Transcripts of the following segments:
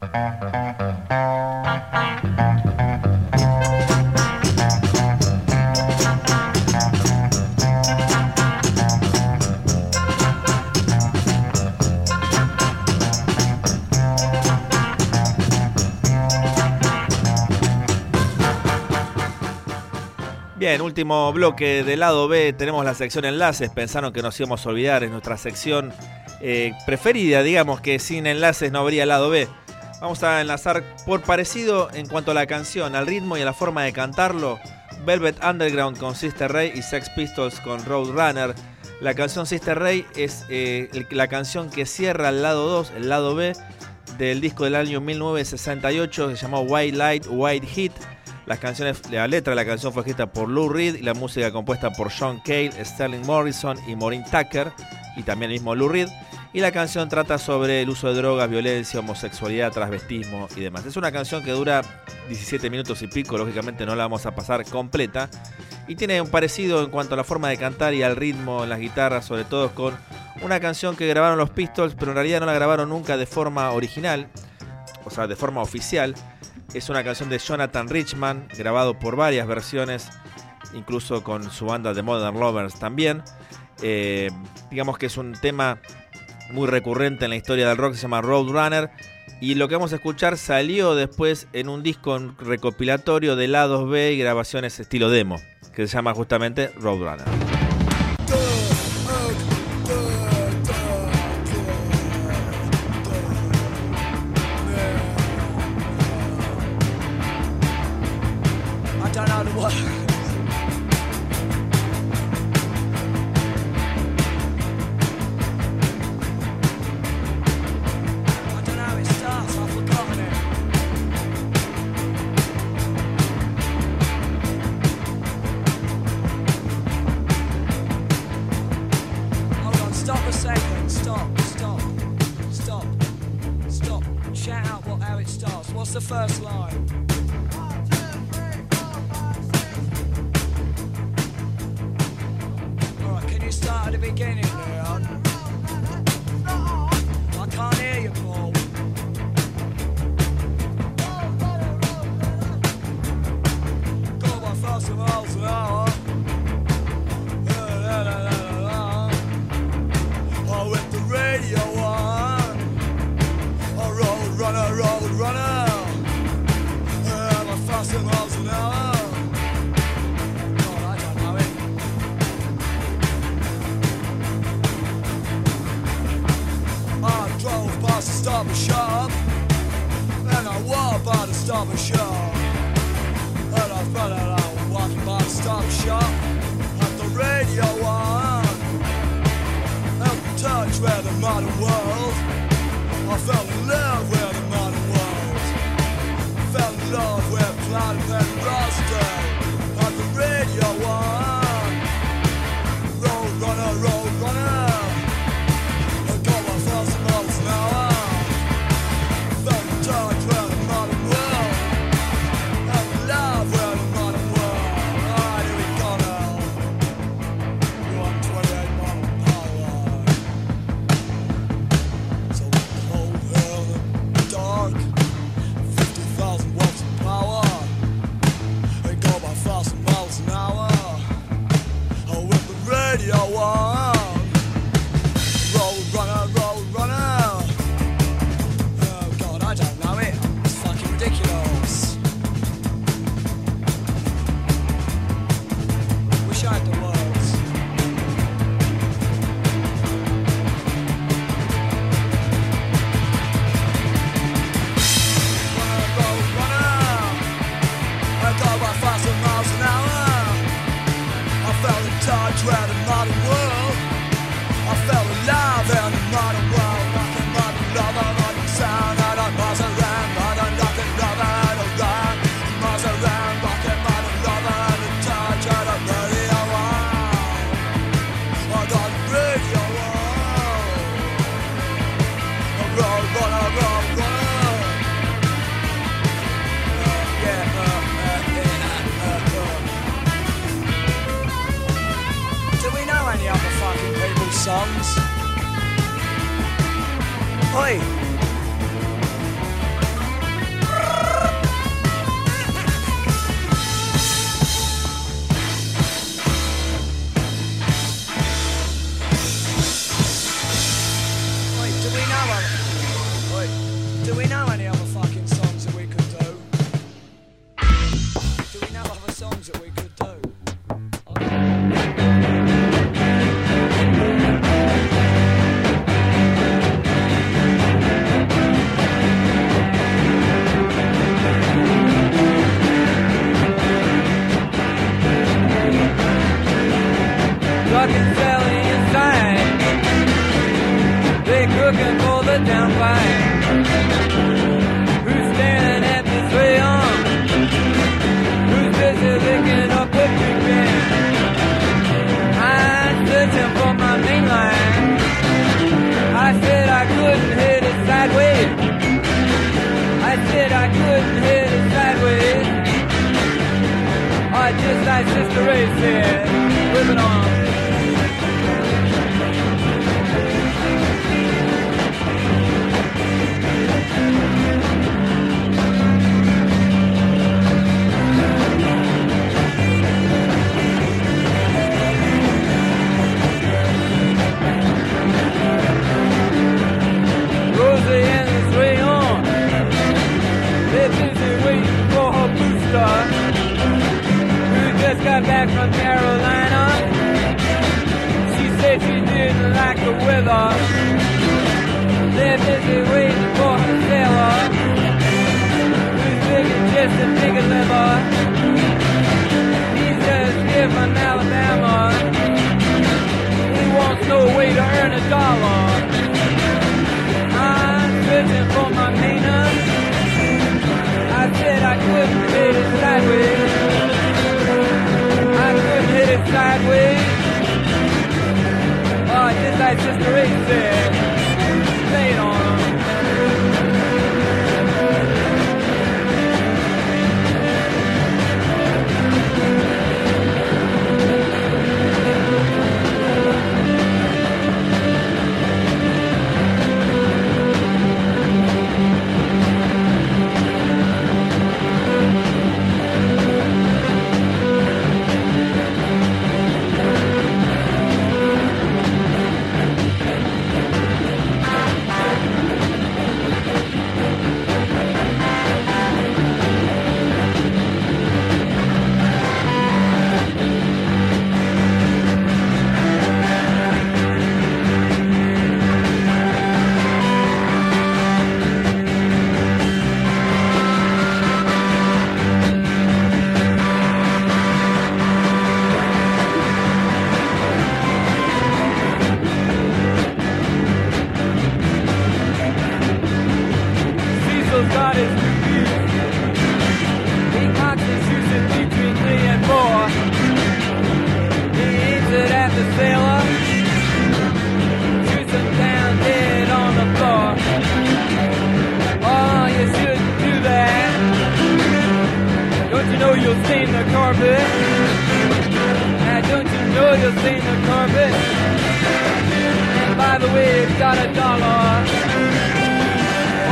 Bien, último bloque del lado B. Tenemos la sección enlaces. Pensaron que nos íbamos a olvidar. Es nuestra sección eh, preferida, digamos que sin enlaces no habría lado B. Vamos a enlazar por parecido en cuanto a la canción, al ritmo y a la forma de cantarlo. Velvet Underground con Sister Ray y Sex Pistols con Roadrunner. La canción Sister Ray es eh, la canción que cierra el lado 2, el lado B, del disco del año 1968 que se llamó White Light, White Heat. Las canciones, la letra de la canción fue escrita por Lou Reed y la música compuesta por John Cale, Sterling Morrison y Maureen Tucker, y también el mismo Lou Reed. Y la canción trata sobre el uso de drogas, violencia, homosexualidad, transvestismo y demás. Es una canción que dura 17 minutos y pico, lógicamente no la vamos a pasar completa. Y tiene un parecido en cuanto a la forma de cantar y al ritmo en las guitarras, sobre todo con una canción que grabaron los Pistols, pero en realidad no la grabaron nunca de forma original, o sea, de forma oficial es una canción de Jonathan Richman, grabado por varias versiones, incluso con su banda de Modern Lovers también. Eh, digamos que es un tema muy recurrente en la historia del rock, se llama Roadrunner. Y lo que vamos a escuchar salió después en un disco recopilatorio de lados B y grabaciones estilo demo, que se llama justamente Roadrunner. It's the first line? past the stop and shop. And I walk by the stop and shop. And I found out I was walking by the stop and shop. Had the radio on. And we touch with the modern world. I fell in love with the modern world. I fell in love with Planet and Roscoe. Had the radio on. Living on. dollars. I'm searching for my penis. I said I couldn't hit it sideways. I couldn't hit it sideways. Oh, just like Sister Ray said. you've seen the carpet? and don't you know you've seen the carpet? And by the way, it's got a dollar.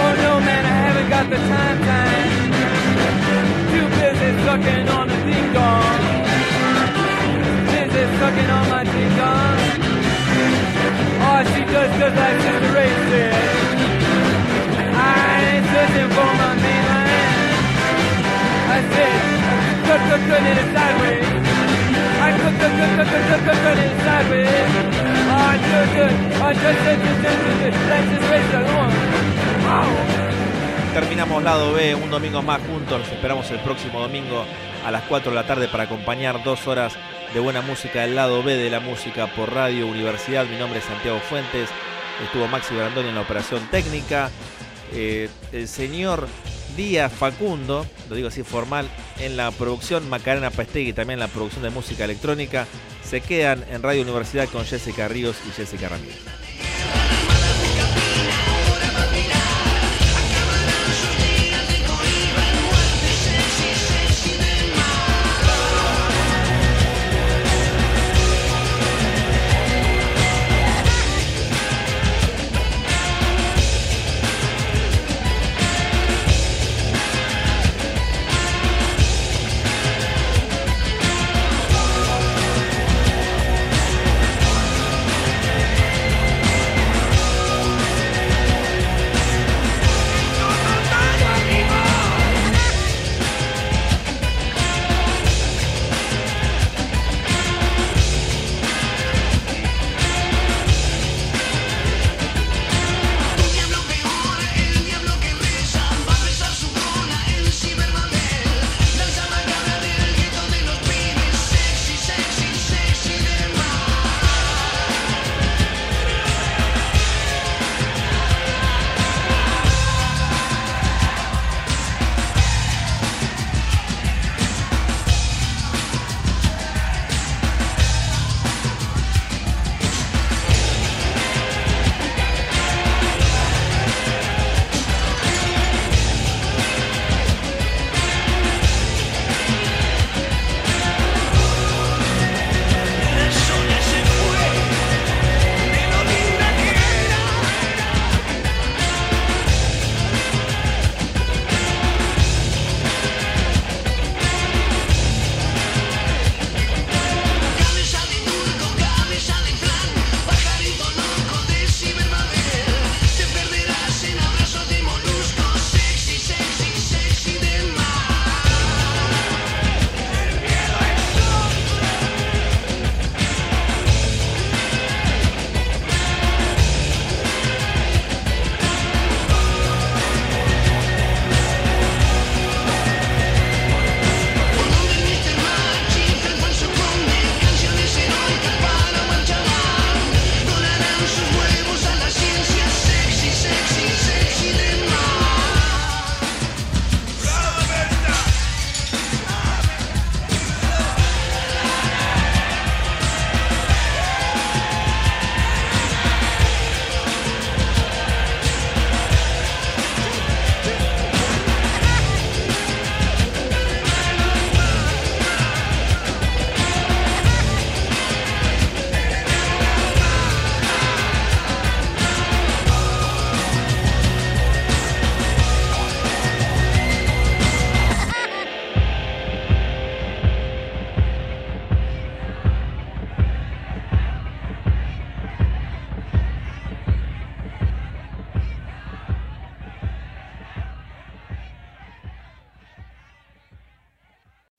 Oh no man, I haven't got the time time. Too busy sucking on a ding dong. Busy sucking on my ding dong. Oh, she does just like Sister Ray said. Terminamos lado B, un domingo más juntos. Esperamos el próximo domingo a las 4 de la tarde para acompañar dos horas de buena música del lado B de la música por Radio Universidad. Mi nombre es Santiago Fuentes. Estuvo Maxi Brandoni en la operación técnica. El señor Díaz Facundo, lo digo así formal, en la producción, Macarena Pastegui también en la producción de música electrónica. Se quedan en Radio Universidad con Jessica Ríos y Jessica Ramírez.